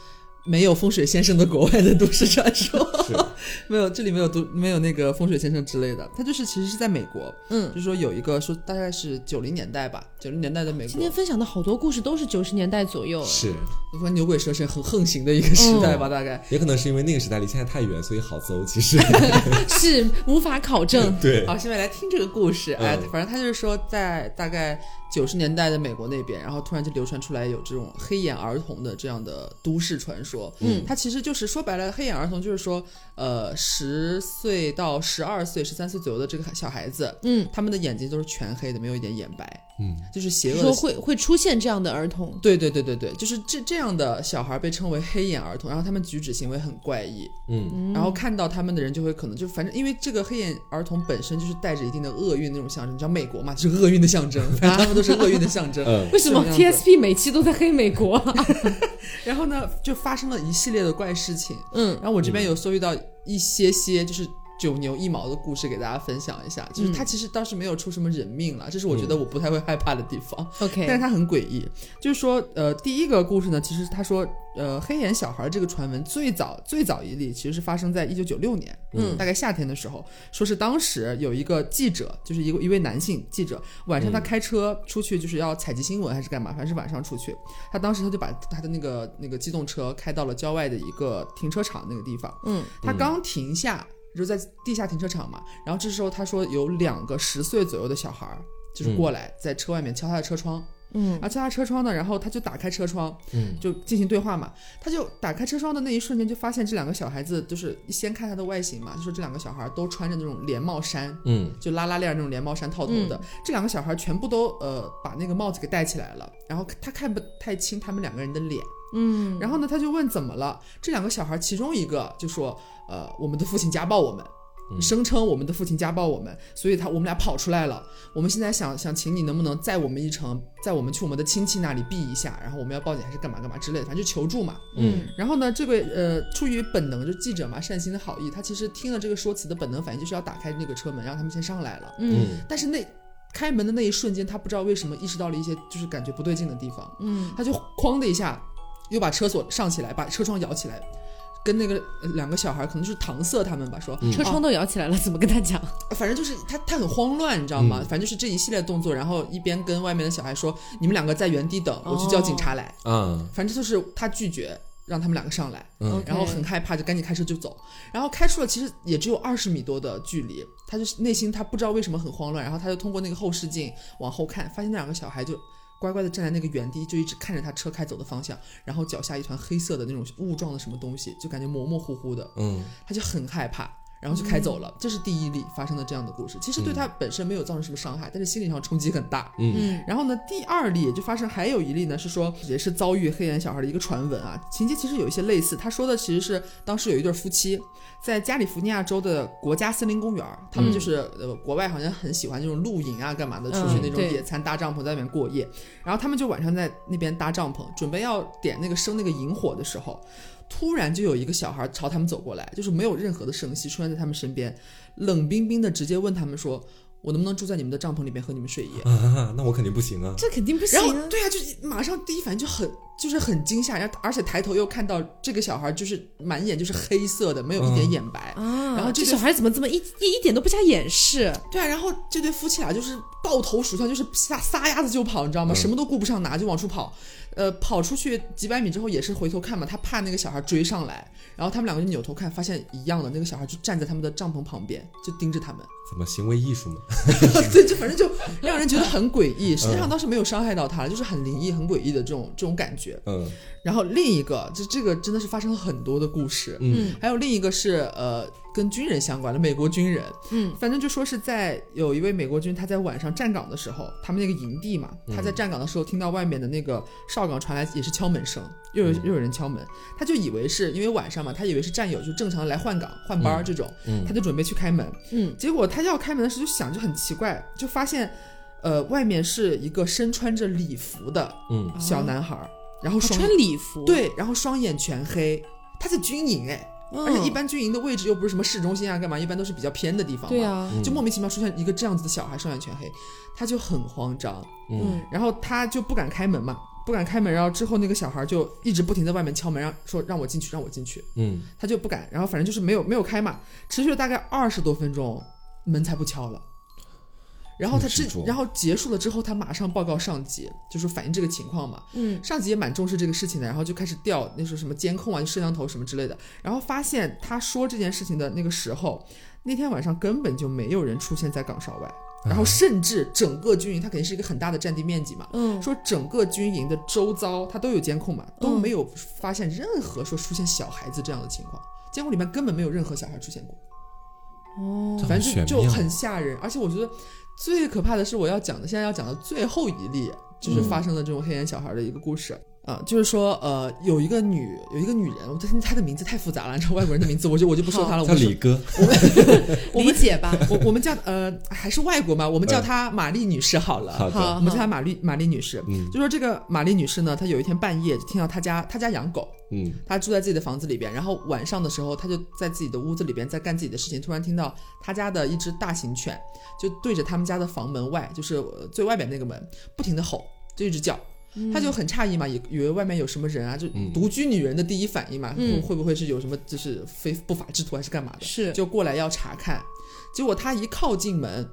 没有风水先生的国外的都市传说，是，<laughs> 没有，这里没有读没有那个风水先生之类的，他就是其实是在美国，嗯就，是说有一个说大概是九零年代吧，九零年代的美国今天，分享的好多故事都是九十年代左右，哎是，说牛鬼蛇神很横行的一个时代吧，大概。也可能是因为那个时代离现在太远，所以好搜。其实，<laughs> 是无法考证。<laughs> 对，好，下面来听这个故事。哎，嗯反正他就是说，在大概九十年代的美国那边，然后突然就流传出来有这种黑眼儿童的这样的都市传说。嗯。它其实就是说白了，黑眼儿童就是说，呃，十岁到十二岁、十三岁左右的这个小孩子，嗯，他们的眼睛都是全黑的，没有一点眼白，嗯，就是邪恶说会会出现这样的儿童，对对对对对，就是这这样的小孩被称为黑眼儿童，然后他们举止行为很怪异，嗯，然后看到他们的人就会可能就反正因为这个黑眼儿童本身就是带着一定的厄运那种象征，你知道美国嘛，就是厄运的象征，<laughs> 反正他们都是厄运的象征。嗯，为什么 TSP 每期都在黑美国？<laughs> 然后呢，就发生了一系列的怪事情。嗯。然后我这边有搜集到一些些就是九牛一毛的故事给大家分享一下，就是他其实当时没有出什么人命了，这是我觉得我不太会害怕的地方。，OK，<laughs> 但是他很诡异，就是说，呃，第一个故事呢，其实他说，呃，黑眼小孩这个传闻最早最早一例其实是发生在一九九六年，嗯大概夏天的时候，说是当时有一个记者，就是一个一位男性记者，晚上他开车出去就是要采集新闻还是干嘛，反正是晚上出去，他当时他就把他的那个那个机动车开到了郊外的一个停车场那个地方，嗯。他刚停下，就在地下停车场嘛。然后这时候他说有两个十岁左右的小孩儿，就是过来在车外面敲他的车窗，嗯然后敲他车窗呢，然后他就打开车窗，嗯，就进行对话嘛。他就打开车窗的那一瞬间，就发现这两个小孩子就是先看他的外形嘛，就说这两个小孩都穿着那种连帽衫。嗯，就拉拉链儿那种连帽衫套头的，这两个小孩全部都呃把那个帽子给戴起来了，然后他看不太清他们两个人的脸，嗯，然后呢，他就问怎么了？这两个小孩其中一个就说，呃，我们的父亲家暴我们。嗯声称我们的父亲家暴我们，所以他我们俩跑出来了。我们现在想想请你能不能载我们一程，载我们去我们的亲戚那里避一下，然后我们要报警还是干嘛干嘛之类的，反正就求助嘛。嗯然后呢，这位呃出于本能，就记者嘛，善心的好意，他其实听了这个说辞的本能反应就是要打开那个车门，让他们先上来了。嗯但是那开门的那一瞬间，他不知道为什么意识到了一些就是感觉不对劲的地方，嗯他就哐的一下，又把车锁上起来，把车窗摇起来，跟那个呃两个小孩可能就是搪塞他们吧，说，嗯车窗都摇起来了，怎么跟他讲？反正就是他他很慌乱，你知道吗？嗯反正就是这一系列动作，然后一边跟外面的小孩说，你们两个在原地等，我去叫警察来。嗯，反正就是他拒绝让他们两个上来，嗯然后很害怕，就赶紧开车就走。然后开出了其实也只有二十米多的距离，他就是内心他不知道为什么很慌乱，然后他就通过那个后视镜往后看，发现那两个小孩就。乖乖的站在那个原地，就一直看着他车开走的方向，然后脚下一团黑色的那种雾状的什么东西，就感觉模模糊糊的，嗯，他就很害怕。然后就开走了。这是第一例发生的这样的故事，其实对他本身没有造成什么伤害，但是心理上冲击很大。嗯嗯然后呢，第二例就发生还有一例呢，是说也是遭遇黑眼小孩的一个传闻啊，情节其实有一些类似。他说的其实是当时有一对夫妻在加利福尼亚州的国家森林公园儿，他们就是、呃国外好像很喜欢这种露营啊干嘛的，出去那种野餐搭帐篷在外面过夜，然后他们就晚上在那边搭帐篷，准备要点那个生那个萤火的时候。突然就有一个小孩朝他们走过来，就是没有任何的声息，出现在他们身边，冷冰冰的直接问他们说：“我能不能住在你们的帐篷里面和你们睡一夜？”啊，那我肯定不行啊。这肯定不行啊。然后对啊，就马上第一反应就很就是很惊吓，然后而且抬头又看到这个小孩就是满眼就是黑色的，没有一点眼白。啊，然后这这小孩怎么这么一一一点都不加掩饰？对啊，然后这对夫妻俩就是抱头鼠窜，就是撒撒丫子就跑，你知道吗？嗯什么都顾不上拿就往出跑。呃，跑出去几百米之后也是回头看嘛，他怕那个小孩追上来，然后他们两个就扭头看，发现一样的，那个小孩就站在他们的帐篷旁边，就盯着他们。怎么行为艺术嘛？<laughs> 对，就反正就让人觉得很诡异。实际上当时没有伤害到他，就是很灵异、很诡异的这种这种感觉。嗯然后另一个，就这个真的是发生了很多的故事。嗯还有另一个是呃跟军人相关的美国军人，嗯，反正就说是在有一位美国军他在晚上站岗的时候，他们那个营地嘛，他在站岗的时候听到外面的那个哨岗传来也是敲门声，又有嗯。又有人敲门，他就以为是因为晚上嘛，他以为是战友就正常的来换岗换班儿这种，嗯他就准备去开门，嗯，结果他要开门的时候就想就很奇怪，就发现呃外面是一个身穿着礼服的嗯小男孩儿，然后他双穿礼服，，对，然后双眼全黑，他在军营哎，嗯、而且一般军营的位置又不是什么市中心啊，干嘛？一般都是比较偏的地方嘛。对啊，嗯。就莫名其妙出现一个这样子的小孩，双眼全黑，他就很慌张，嗯。然后他就不敢开门嘛，不敢开门，然后之后那个小孩就一直不停在外面敲门，让说让我进去，让我进去，嗯。他就不敢，然后反正就是没有没有开嘛，持续了大概二十多分钟，门才不敲了。然后他这然后结束了之后，他马上报告上级，就是反映这个情况嘛。嗯。上级也蛮重视这个事情的，然后就开始调那时候什么监控啊、摄像头什么之类的，然后发现他说这件事情的那个时候，那天晚上根本就没有人出现在岗哨外，然后甚至整个军营，它肯定是一个很大的占地面积嘛，嗯，说整个军营的周遭它都有监控嘛，都嗯。没有发现任何说出现小孩子这样的情况，监控里面根本没有任何小孩出现过。哦，反正就就很吓人，而且我觉得最可怕的是我要讲的，现在要讲的最后一例，就是发生的这种黑眼小孩的一个故事。啊、就是说，呃，有一个女，有一个女人，我她她的名字太复杂了，你知道外国人的名字，我就我就不说她了。我叫李哥，<laughs> 理解吧？我我们叫呃还是外国嘛，我们叫她玛丽女士好了。好，好我们叫她玛丽玛丽女士。嗯就说这个玛丽女士呢，她有一天半夜就听到她家她家养狗，嗯她住在自己的房子里边，然后晚上的时候，她就在自己的屋子里边在干自己的事情，突然听到她家的一只大型犬就对着他们家的房门外，就是呃最外边那个门，不停的吼，就一直叫。她就很诧异嘛，以以为外面有什么人啊，就嗯独居女人的第一反应嘛，嗯会会不会是有什么就是非不法之徒还是干嘛的？是，就过来要查看。结果他一靠近门，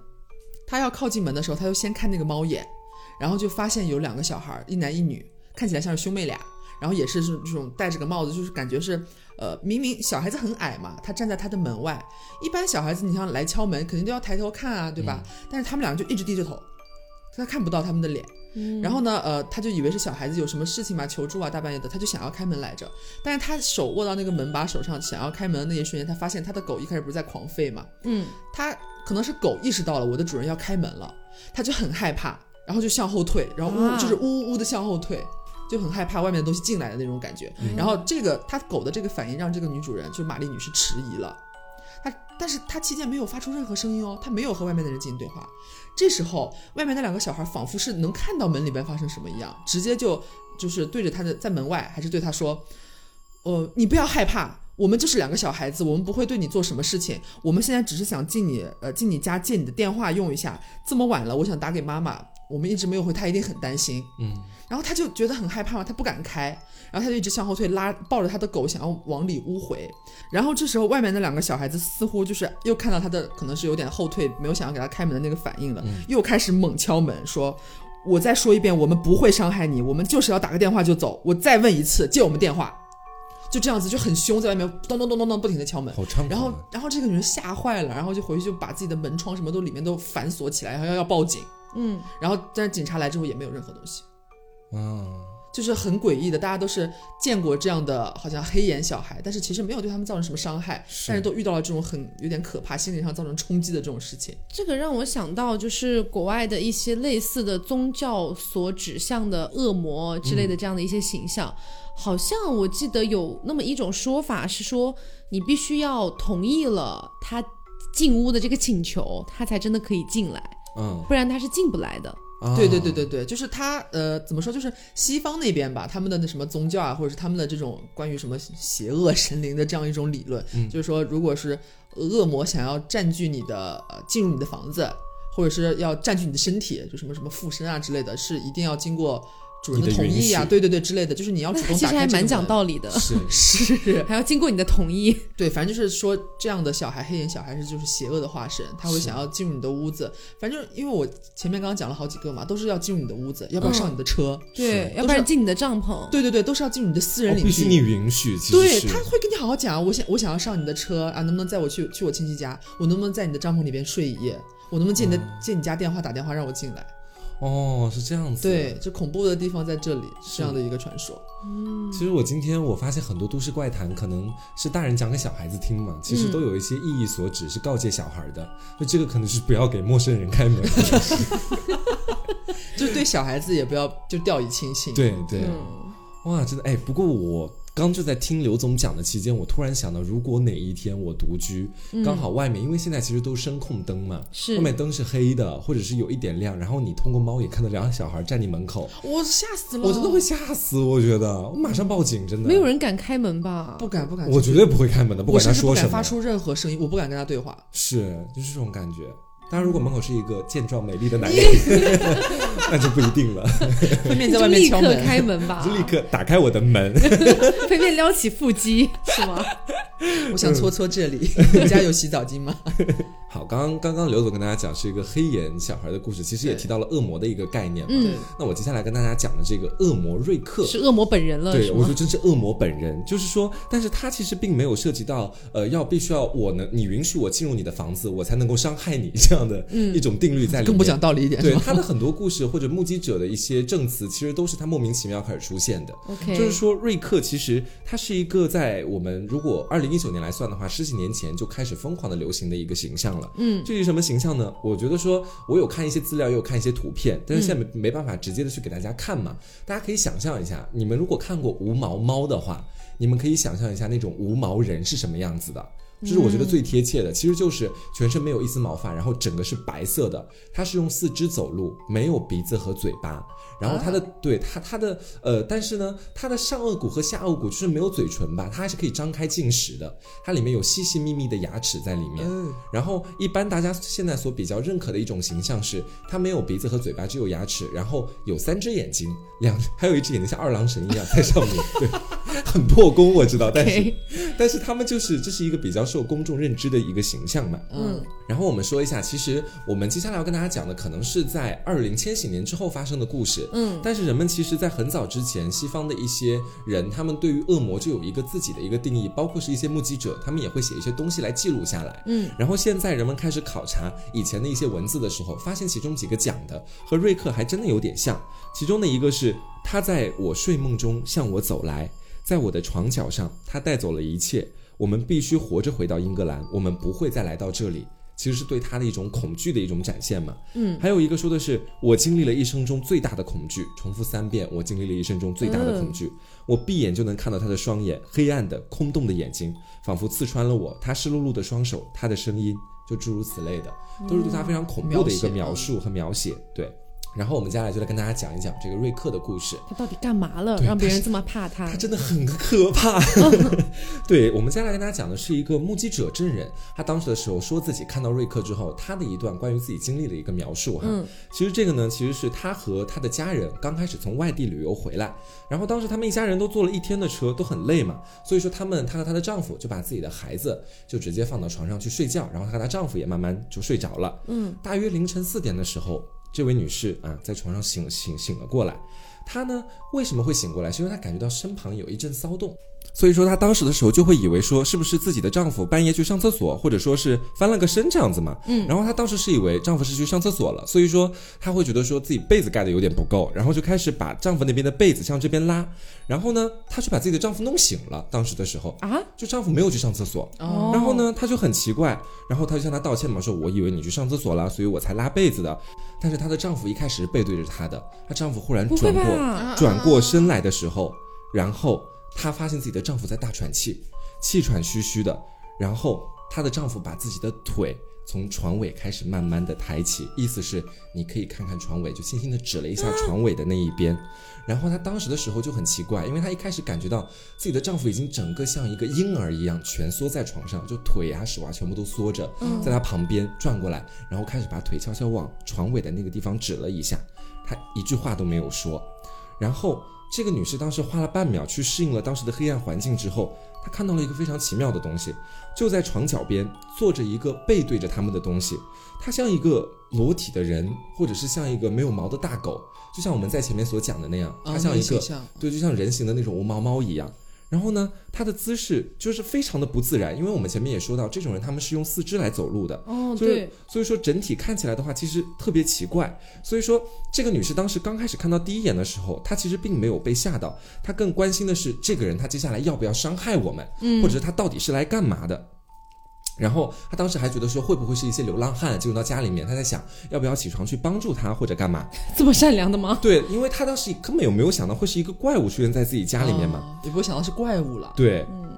他要靠近门的时候，他就先看那个猫眼，然后就发现有两个小孩，一男一女，看起来像是兄妹俩，然后也是这种戴着个帽子，就是感觉是呃，明明小孩子很矮嘛，他站在他的门外，一般小孩子你像来敲门，肯定都要抬头看啊，对吧？但是他们两个就一直低着头，他看不到他们的脸。嗯然后呢，呃，他就以为是小孩子有什么事情嘛，求助啊，大半夜的，他就想要开门来着。但是他手握到那个门把手上，想要开门的那一瞬间，他发现他的狗一开始不是在狂吠嘛，嗯他可能是狗意识到了我的主人要开门了，他就很害怕，然后就向后退，然后呜、啊就是呜呜呜的向后退，就很害怕外面的东西进来的那种感觉。然后这个他狗的这个反应让这个女主人就玛丽女士迟疑了，她但是她期间没有发出任何声音哦，她没有和外面的人进行对话。这时候外面那两个小孩仿佛是能看到门里边发生什么一样，直接就就是对着他的在门外还是对他说，呃，你不要害怕。我们就是两个小孩子，我们不会对你做什么事情。我们现在只是想进你呃进你家借你的电话用一下。这么晚了，我想打给妈妈，我们一直没有回，他一定很担心。嗯然后他就觉得很害怕嘛，他不敢开，然后他就一直向后退，拉抱着他的狗想要往里屋回。然后这时候外面那两个小孩子似乎就是又看到他的可能是有点后退，没有想要给他开门的那个反应了，又开始猛敲门说。我再说一遍，我们不会伤害你，我们就是要打个电话就走。我再问一次，借我们电话，就这样子就很凶，在外面咚咚咚咚咚不停的敲门。好猖狂啊。然后，然后这个女人吓坏了，然后就回去就把自己的门窗什么都里面都反锁起来，然后要要报警。嗯，然后但是警察来之后也没有任何东西。嗯，就是很诡异的，大家都是见过这样的好像黑眼小孩，但是其实没有对他们造成什么伤害，但是都遇到了这种很有点可怕、心理上造成冲击的这种事情。这个让我想到，就是国外的一些类似的宗教所指向的恶魔之类的这样的一些形象，好像我记得有那么一种说法是说，你必须要同意了他进屋的这个请求，他才真的可以进来，嗯，不然他是进不来的。啊对对对对对，就是他呃，怎么说？就是西方那边吧，他们的那什么宗教啊，或者是他们的这种关于什么邪恶神灵的这样一种理论，嗯就是说，如果是恶魔想要占据你的、呃、进入你的房子，或者是要占据你的身体，就什么什么附身啊之类的，是一定要经过主人你的同意啊，对对对之类的，就是你要主动打其实还蛮开门讲道理的，是 <laughs> 是，<laughs> 还要经过你的同意。<laughs> 对，反正就是说这样的小孩，黑眼小孩是就是邪恶的化身，他会想要进入你的屋子。反正因为我前面刚刚讲了好几个嘛，都是要进入你的屋子，要不要上你的车？对，要不然进你的帐篷。对对对，都是要进入你的私人领地。哦必须你允许，其实对，他会跟你好好讲，我想我想要上你的车啊，能不能载我去去我亲戚家？我能不能在你的帐篷里边睡一夜？我能不能借你的、借你家电话打电话让我进来？哦，是这样子。对，，就恐怖的地方在这里，是这样的一个传说。嗯其实我今天我发现很多都市怪谈可能是大人讲给小孩子听嘛，其实嗯都有一些意义所指，是告诫小孩的。就这个可能是不要给陌生人开门。<laughs> 就是对小孩子也不要就掉以轻心。对对，嗯，哇，真的哎，不过我。刚就在听刘总讲的期间，我突然想到，如果哪一天我独居，刚好外面因为现在其实都声控灯嘛，是外面灯是黑的，或者是有一点亮，然后你通过猫眼看到两个小孩站你门口，我吓死了，我真的会吓死，我觉得我马上报警，真的没有人敢开门吧？不敢不敢，我绝对不会开门的，不我管他说什么不敢发。出任何声音，我不敢跟他对话。是，就是这种感觉。当然，如果门口是一个健壮美丽的男人，<laughs> 那就不一定了。会面在外面敲门，开门吧就，立刻打开我的门。<laughs> 飞面撩起腹肌是吗？<laughs> 我想搓搓这里。你家有洗澡巾吗？好，刚刚刚刚刘总跟大家讲是一个黑眼小孩的故事，其实也提到了恶魔的一个概念嘛。嗯，那我接下来跟大家讲的这个恶魔瑞克，是恶魔本人了，对，我说？真是恶魔本人，就是说，但是他其实并没有涉及到，呃，要必须要我能你允许我进入你的房子，我才能够伤害你这样的一种定律在里面。更不讲道理一点，对他的很多故事或者目击者的一些证词，其实都是他莫名其妙开始出现的。<laughs> OK，就是说，瑞克其实他是一个在我们如果二零一九年来算的话，十几年前就开始疯狂的流行的一个形象了。嗯，至于什么形象呢？我觉得说，我有看一些资料，也有看一些图片，但是现在没没办法直接的去给大家看嘛。大家可以想象一下，你们如果看过无毛猫的话，你们可以想象一下那种无毛人是什么样子的。这是我觉得最贴切的，其实就是全身没有一丝毛发，然后整个是白色的，它是用四肢走路，没有鼻子和嘴巴，然后它的、对它它的呃，但是呢，它的上颚骨和下颚骨就是没有嘴唇吧，它还是可以张开进食的，它里面有细细密密的牙齿在里面。嗯，然后一般大家现在所比较认可的一种形象是，它没有鼻子和嘴巴，只有牙齿，然后有三只眼睛，两还有一只眼睛像二郎神一样在上面，对，<laughs> 很破功我知道，但是 <laughs> 但是他们就是这是一个比较受公众认知的一个形象嘛。嗯，然后我们说一下，其实我们接下来要跟大家讲的可能是在二零千禧年之后发生的故事。嗯，但是人们其实，在很早之前，西方的一些人，他们对于恶魔就有一个自己的一个定义，包括是一些目击者，他们也会写一些东西来记录下来。嗯，然后现在人们开始考察以前的一些文字的时候，发现其中几个讲的和瑞克还真的有点像。其中的一个是他在我睡梦中向我走来，在我的床角上，他带走了一切。我们必须活着回到英格兰，我们不会再来到这里。其实是对他的一种恐惧的一种展现嘛。嗯，还有一个说的是我经历了一生中最大的恐惧，重复三遍，我经历了一生中最大的恐惧。我闭眼就能看到他的双眼，黑暗的、空洞的眼睛，仿佛刺穿了我。他湿漉漉的双手，他的声音，就诸如此类的，都是对他非常恐怖的一个描述和描写。对。然后我们接下来就来跟大家讲一讲这个瑞克的故事。他到底干嘛了，让别人这么怕他他？真的很可怕。<laughs> 对，我们接下来跟大家讲的是一个目击者证人，他当时的时候说自己看到瑞克之后，他的一段关于自己经历的一个描述哈。嗯其实这个呢，其实是他和他的家人刚开始从外地旅游回来，然后当时他们一家人都坐了一天的车，都很累嘛，所以说他们她和她的丈夫就把自己的孩子就直接放到床上去睡觉，然后她和她丈夫也慢慢就睡着了。嗯，大约凌晨四点的时候，这位女士啊在床上醒醒醒了过来，她呢为什么会醒过来？是因为她感觉到身旁有一阵骚动。所以说，她当时的时候就会以为说，是不是自己的丈夫半夜去上厕所，或者说是翻了个身这样子嘛。嗯。然后她当时是以为丈夫是去上厕所了，所以说她会觉得说自己被子盖的有点不够，然后就开始把丈夫那边的被子向这边拉。然后呢，她就把自己的丈夫弄醒了。当时的时候啊，就丈夫没有去上厕所。哦然后呢，她就很奇怪，然后她就向他道歉嘛，说我以为你去上厕所了，所以我才拉被子的。但是她的丈夫一开始是背对着她的，她丈夫忽然转过？转过身来的时候，然后她发现自己的丈夫在大喘气，气喘吁吁的，然后她的丈夫把自己的腿从床尾开始慢慢的抬起，意思是你可以看看床尾，就轻轻的指了一下床尾的那一边。然后她当时的时候就很奇怪，因为她一开始感觉到自己的丈夫已经整个像一个婴儿一样蜷缩在床上，就腿啊手啊全部都缩着，在她旁边转过来，然后开始把腿悄悄往床尾的那个地方指了一下，她一句话都没有说。然后这个女士当时花了半秒去适应了当时的黑暗环境之后，她看到了一个非常奇妙的东西，就在床脚边坐着一个背对着他们的东西，它像一个裸体的人，或者是像一个没有毛的大狗，就像我们在前面所讲的那样，它啊像一个对，就像人形的那种无毛猫一样。然后呢，她的姿势就是非常的不自然，因为我们前面也说到，这种人他们是用四肢来走路的，哦，对，所以说整体看起来的话，其实特别奇怪。所以说，这个女士当时刚开始看到第一眼的时候，她其实并没有被吓到，她更关心的是这个人他接下来要不要伤害我们，嗯或者是他到底是来干嘛的。然后她当时还觉得说，会不会是一些流浪汉进入到家里面？她在想，要不要起床去帮助他或者干嘛？<laughs> 这么善良的吗？对，因为她当时根本有没有想到会是一个怪物出现在自己家里面嘛。啊也不会想到是怪物了。对，嗯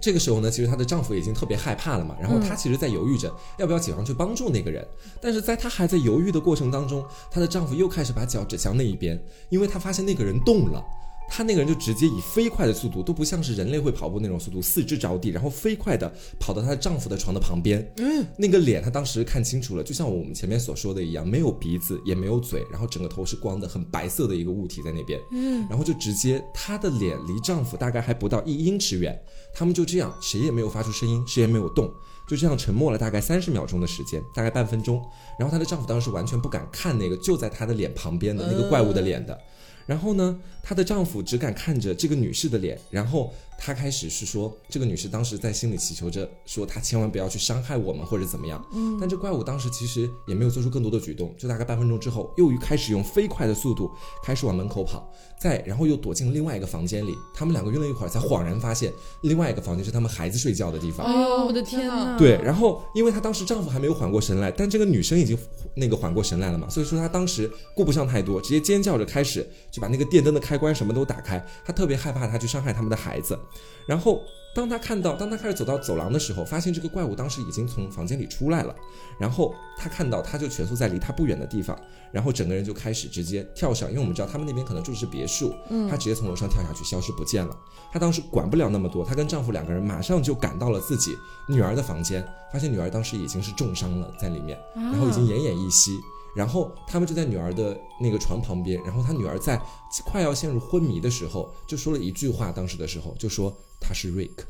这个时候呢，其实她的丈夫已经特别害怕了嘛，然后她其实在犹豫着要不要起床去帮助那个人，但是在她还在犹豫的过程当中，她的丈夫又开始把脚指向那一边，因为她发现那个人动了。他那个人就直接以飞快的速度，都不像是人类会跑步那种速度，四肢着地，然后飞快的跑到她的丈夫的床的旁边。嗯，那个脸她当时看清楚了，就像我们前面所说的一样，没有鼻子，也没有嘴，然后整个头是光的，很白色的一个物体在那边。嗯，然后就直接她的脸离丈夫大概还不到一英尺远，他们就这样，谁也没有发出声音，谁也没有动，就这样沉默了大概三十秒钟的时间，大概半分钟。然后她的丈夫当时完全不敢看那个就在她的脸旁边的那个怪物的脸的。然后呢，她的丈夫只敢看着这个女士的脸，然后他开始是说，这个女士当时在心里祈求着，说她千万不要去伤害我们或者怎么样。嗯，但这怪物当时其实也没有做出更多的举动，就大概半分钟之后，又开始用飞快的速度开始往门口跑，再然后又躲进另外一个房间里。他们两个晕了一会儿，才恍然发现另外一个房间是他们孩子睡觉的地方。哎呦，我的天哪！对，然后因为她当时丈夫还没有缓过神来，但这个女生已经那个缓过神来了嘛，所以说她当时顾不上太多，直接尖叫着开始就把那个电灯的开关什么都打开，她特别害怕她去伤害他们的孩子。然后当他看到，当他开始走到走廊的时候，发现这个怪物当时已经从房间里出来了，然后他看到他就蜷缩在离他不远的地方，然后整个人就开始直接跳上，因为我们知道他们那边可能住的是别墅，嗯，她直接从楼上跳下去，消失不见了。她当时管不了那么多，她跟丈夫两个人马上就赶到了自己女儿的房间，发现女儿当时已经是重伤了在里面，然后已经奄奄一息。然后他们就在女儿的那个床旁边，然后他女儿在快要陷入昏迷的时候，就说了一句话，当时的时候就说他是瑞克，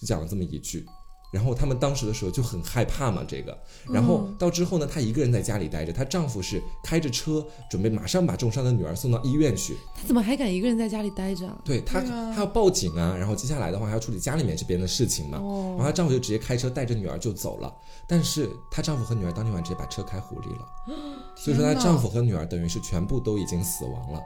就讲了这么一句。然后他们当时的时候就很害怕嘛，这个。然后到之后呢，她一个人在家里待着，她丈夫是开着车准备马上把重伤的女儿送到医院去。她怎么还敢一个人在家里待着啊？对她，她要报警啊，然后接下来的话还要处理家里面这边的事情嘛。哦然后她丈夫就直接开车带着女儿就走了，但是她丈夫和女儿当天晚上直接把车开湖里了，<gasps> 所以说她丈夫和女儿等于是全部都已经死亡了。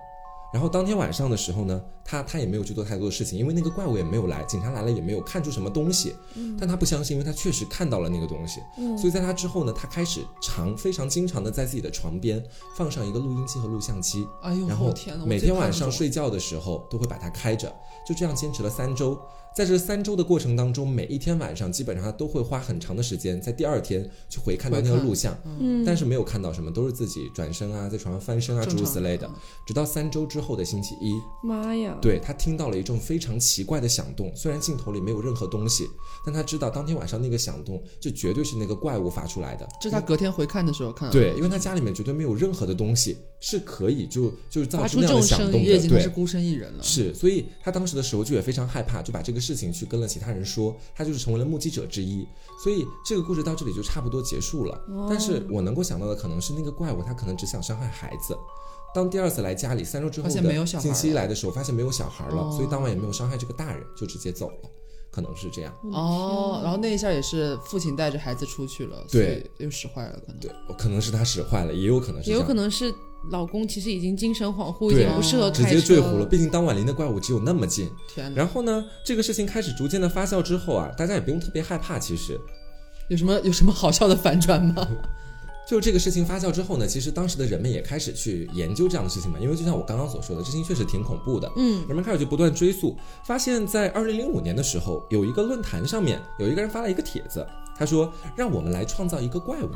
然后当天晚上的时候呢，他他也没有去做太多的事情，因为那个怪物也没有来，警察来了也没有看出什么东西。但他不相信，因为他确实看到了那个东西。所以在他之后呢，他开始常非常经常的在自己的床边放上一个录音机和录像机，哎呦，然后！每天晚上睡觉的时候都会把它开着，就这样坚持了三周。在这三周的过程当中，每一天晚上基本上他都会花很长的时间，在第二天去回看到那个录像，嗯，但是没有看到什么，都是自己转身啊，在床上翻身啊，诸如此类的。直到三周之后的星期一，妈呀！对他听到了一阵非常奇怪的响动，虽然镜头里没有任何东西，但他知道当天晚上那个响动就绝对是那个怪物发出来的。这是他隔天回看的时候看到的。对，因为他家里面绝对没有任何的东西是可以就就是造发出出那样的响动的，对是。孤身一人了。是，所以他当时的时候就也非常害怕，就把这个事情去跟了其他人说，他就是成为了目击者之一。所以这个故事到这里就差不多结束了。但是我能够想到的可能是那个怪物，他可能只想伤害孩子。当第二次来家里，三周之后发现没有的小孩星期来的时候，发现没有小孩了，哦所以当晚也没有伤害这个大人，就直接走了，可能是这样。哦，然后那一下也是父亲带着孩子出去了，对，所以又使坏了，可能。对，可能是他使坏了，也有可能是也有可能是老公其实已经精神恍惚，已经不适合直开车接坠湖了。毕竟当晚离那怪物只有那么近。天，然后呢，这个事情开始逐渐的发酵之后啊，大家也不用特别害怕。其实，有什么有什么好笑的反转吗？<laughs> 就这个事情发酵之后呢，其实当时的人们也开始去研究这样的事情嘛，因为就像我刚刚所说的，这事情确实挺恐怖的。嗯，人们开始就不断追溯，发现，在二零零五年的时候，有一个论坛上面有一个人发了一个帖子，他说让我们来创造一个怪物。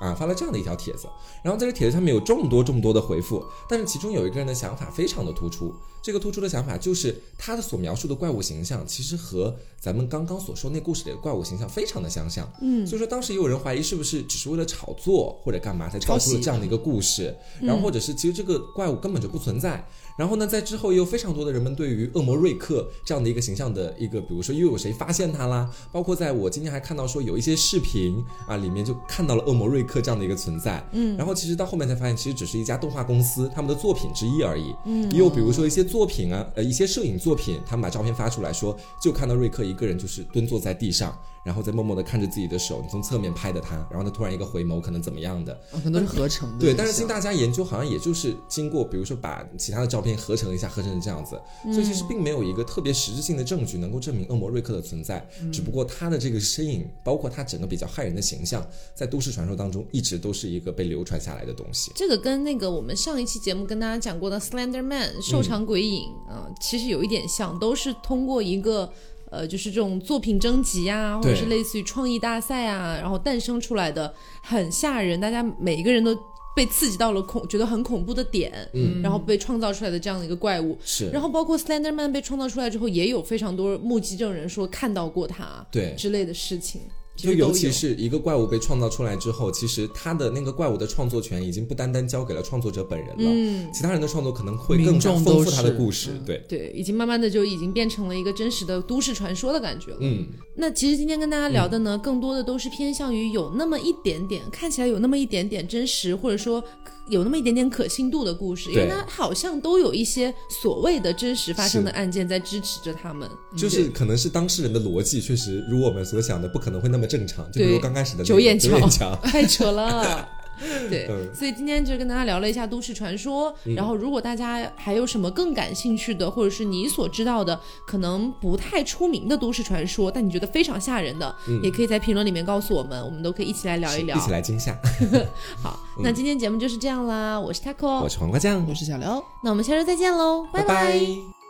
啊，发了这样的一条帖子，然后在这帖子上面有众多众多的回复，但是其中有一个人的想法非常的突出，这个突出的想法就是他的所描述的怪物形象，其实和咱们刚刚所说那故事里的怪物形象非常的相像，嗯，所以说当时也有人怀疑是不是只是为了炒作或者干嘛才造出了这样的一个故事，然后或者是其实这个怪物根本就不存在，然后呢，在之后也有非常多的人们对于恶魔瑞克这样的一个形象的一个，比如说又有谁发现他啦，包括在我今天还看到说有一些视频啊，里面就看到了恶魔瑞克这样的一个存在，嗯，然后其实到后面才发现，其实只是一家动画公司他们的作品之一而已，嗯，也有比如说一些作品啊，呃，一些摄影作品，他们把照片发出来说，就看到瑞克一个人就是蹲坐在地上，然后再默默地看着自己的手，你从侧面拍的他，然后他突然一个回眸，可能怎么样的，啊，可能是合成的。对，但是经大家研究，好像也就是经过，比如说把其他的照片合成一下，合成成这样子，所以其实并没有一个特别实质性的证据能够证明恶魔瑞克的存在。只不过他的这个身影，包括他整个比较骇人的形象，在都市传说当中一直都是一个被流传下来的东西。这个跟那个我们上一期节目跟大家讲过的 Slender Man 瘦长鬼影啊、呃其实有一点像，都是通过一个。呃，就是这种作品征集啊，或者是类似于创意大赛啊，然后诞生出来的很吓人，大家每一个人都被刺激到了恐，觉得很恐怖的点，嗯然后被创造出来的这样的一个怪物。是，然后包括 Slender Man 被创造出来之后，也有非常多目击证人说看到过他对。之类的事情，其就尤其是一个怪物被创造出来之后，其实他的那个怪物的创作权已经不单单交给了创作者本人了，嗯，其他人的创作可能会更丰富他的故事。嗯对，对，已经慢慢的就已经变成了一个真实的都市传说的感觉了。嗯，那其实今天跟大家聊的呢，更多的都是偏向于有那么一点点，看起来有那么一点点真实，或者说有那么一点点可信度的故事，因为对它好像都有一些所谓的真实发生的案件在支持着他们。就是可能是当事人的逻辑确实如我们所想的不可能会那么正常，就比如刚开始的九眼桥，<laughs> 太扯了。<laughs> 对，嗯所以今天就跟大家聊了一下都市传说。然后，如果大家还有什么更感兴趣的，或者是你所知道的可能不太出名的都市传说，但你觉得非常吓人的，也可以在评论里面告诉我们，我们都可以一起来聊一聊。一起来惊吓。<laughs> 好，那今天节目就是这样啦，我是 taco，我是黄瓜酱，我是小刘。那我们下周再见喽，拜拜拜